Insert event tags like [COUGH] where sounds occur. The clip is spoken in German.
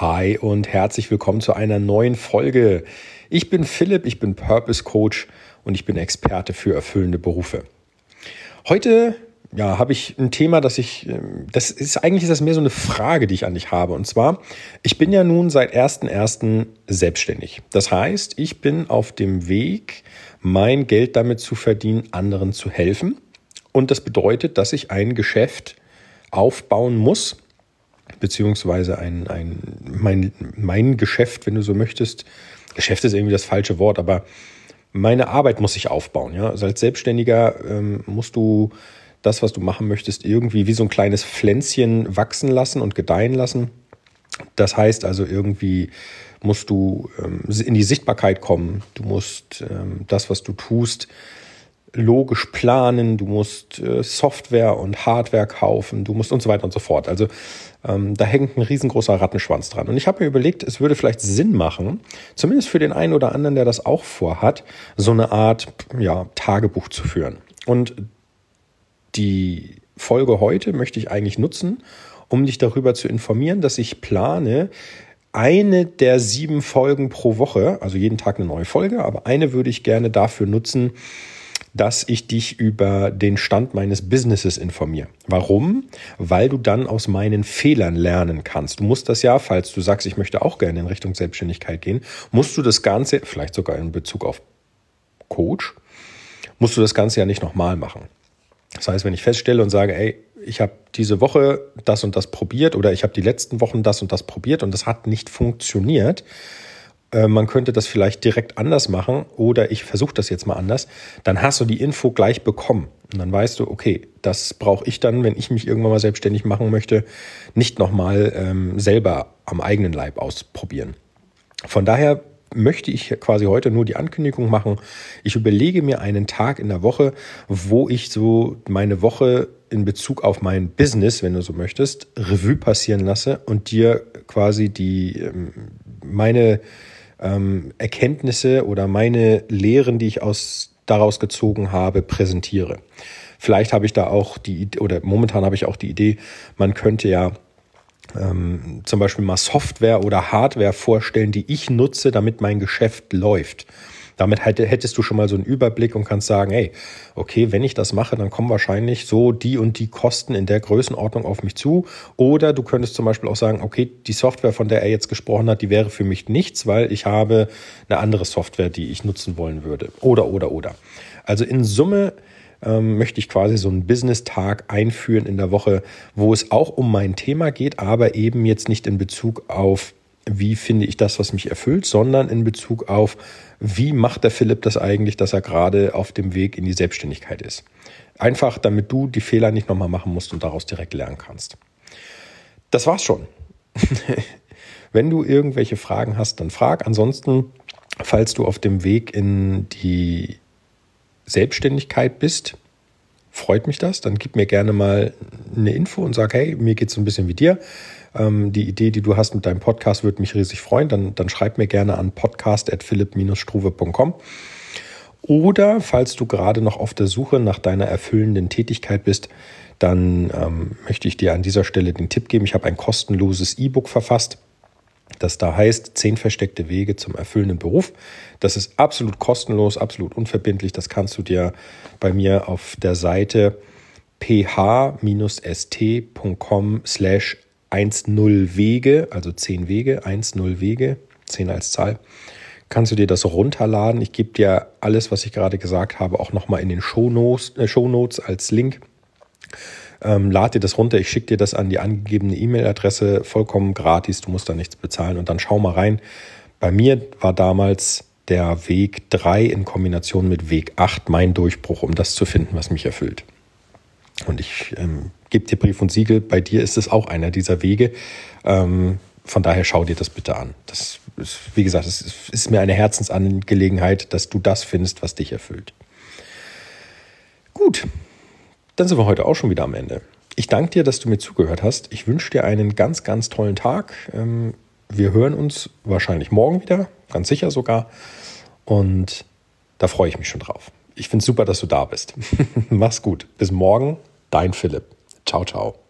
Hi und herzlich willkommen zu einer neuen Folge. Ich bin Philipp, ich bin Purpose Coach und ich bin Experte für erfüllende Berufe. Heute ja, habe ich ein Thema, das ich, ähm, das ist eigentlich ist das mehr so eine Frage, die ich an dich habe. Und zwar, ich bin ja nun seit 1.1. selbstständig. Das heißt, ich bin auf dem Weg, mein Geld damit zu verdienen, anderen zu helfen. Und das bedeutet, dass ich ein Geschäft aufbauen muss, beziehungsweise ein, ein, mein, mein Geschäft, wenn du so möchtest. Geschäft ist irgendwie das falsche Wort, aber meine Arbeit muss sich aufbauen. Ja? Also als Selbstständiger ähm, musst du das, was du machen möchtest, irgendwie wie so ein kleines Pflänzchen wachsen lassen und gedeihen lassen. Das heißt also irgendwie musst du ähm, in die Sichtbarkeit kommen. Du musst ähm, das, was du tust, logisch planen, du musst äh, Software und Hardware kaufen, du musst und so weiter und so fort. Also ähm, da hängt ein riesengroßer Rattenschwanz dran. Und ich habe mir überlegt, es würde vielleicht Sinn machen, zumindest für den einen oder anderen, der das auch vorhat, so eine Art ja, Tagebuch zu führen. Und die Folge heute möchte ich eigentlich nutzen, um dich darüber zu informieren, dass ich plane, eine der sieben Folgen pro Woche, also jeden Tag eine neue Folge, aber eine würde ich gerne dafür nutzen, dass ich dich über den Stand meines Businesses informiere. Warum? Weil du dann aus meinen Fehlern lernen kannst. Du musst das ja, falls du sagst, ich möchte auch gerne in Richtung Selbstständigkeit gehen, musst du das Ganze, vielleicht sogar in Bezug auf Coach, musst du das Ganze ja nicht nochmal machen. Das heißt, wenn ich feststelle und sage, ey, ich habe diese Woche das und das probiert oder ich habe die letzten Wochen das und das probiert und das hat nicht funktioniert, man könnte das vielleicht direkt anders machen oder ich versuche das jetzt mal anders, dann hast du die Info gleich bekommen. Und dann weißt du, okay, das brauche ich dann, wenn ich mich irgendwann mal selbstständig machen möchte, nicht nochmal ähm, selber am eigenen Leib ausprobieren. Von daher möchte ich quasi heute nur die Ankündigung machen. Ich überlege mir einen Tag in der Woche, wo ich so meine Woche in Bezug auf mein Business, wenn du so möchtest, Revue passieren lasse und dir quasi die ähm, meine ähm, Erkenntnisse oder meine Lehren, die ich aus, daraus gezogen habe, präsentiere. Vielleicht habe ich da auch die, oder momentan habe ich auch die Idee, man könnte ja ähm, zum Beispiel mal Software oder Hardware vorstellen, die ich nutze, damit mein Geschäft läuft. Damit hättest du schon mal so einen Überblick und kannst sagen, hey, okay, wenn ich das mache, dann kommen wahrscheinlich so die und die Kosten in der Größenordnung auf mich zu. Oder du könntest zum Beispiel auch sagen, okay, die Software, von der er jetzt gesprochen hat, die wäre für mich nichts, weil ich habe eine andere Software, die ich nutzen wollen würde. Oder, oder, oder. Also in Summe ähm, möchte ich quasi so einen Business-Tag einführen in der Woche, wo es auch um mein Thema geht, aber eben jetzt nicht in Bezug auf wie finde ich das, was mich erfüllt, sondern in Bezug auf, wie macht der Philipp das eigentlich, dass er gerade auf dem Weg in die Selbstständigkeit ist. Einfach, damit du die Fehler nicht nochmal machen musst und daraus direkt lernen kannst. Das war's schon. [LAUGHS] Wenn du irgendwelche Fragen hast, dann frag. Ansonsten, falls du auf dem Weg in die Selbstständigkeit bist, freut mich das. Dann gib mir gerne mal eine Info und sag, hey, mir geht es so ein bisschen wie dir. Ähm, die Idee, die du hast mit deinem Podcast, würde mich riesig freuen. Dann, dann schreib mir gerne an podcast.philipp-struve.com. Oder falls du gerade noch auf der Suche nach deiner erfüllenden Tätigkeit bist, dann ähm, möchte ich dir an dieser Stelle den Tipp geben. Ich habe ein kostenloses E-Book verfasst, das da heißt zehn versteckte Wege zum erfüllenden Beruf. Das ist absolut kostenlos, absolut unverbindlich. Das kannst du dir bei mir auf der Seite ph-st.com slash 10 Wege, also 10 Wege, 10 Wege, 10 als Zahl, kannst du dir das runterladen. Ich gebe dir alles, was ich gerade gesagt habe, auch nochmal in den Shownotes, äh, Shownotes als Link. Ähm, lad dir das runter, ich schicke dir das an die angegebene E-Mail-Adresse, vollkommen gratis, du musst da nichts bezahlen und dann schau mal rein. Bei mir war damals der Weg 3 in Kombination mit Weg 8 mein Durchbruch, um das zu finden, was mich erfüllt. Und ich ähm, gebe dir Brief und Siegel, bei dir ist es auch einer dieser Wege. Ähm, von daher schau dir das bitte an. Das ist, wie gesagt, es ist mir eine Herzensangelegenheit, dass du das findest, was dich erfüllt. Gut, dann sind wir heute auch schon wieder am Ende. Ich danke dir, dass du mir zugehört hast. Ich wünsche dir einen ganz, ganz tollen Tag. Ähm, wir hören uns wahrscheinlich morgen wieder, ganz sicher sogar. Und da freue ich mich schon drauf. Ich finde es super, dass du da bist. [LAUGHS] Mach's gut. Bis morgen, dein Philipp. Ciao, ciao.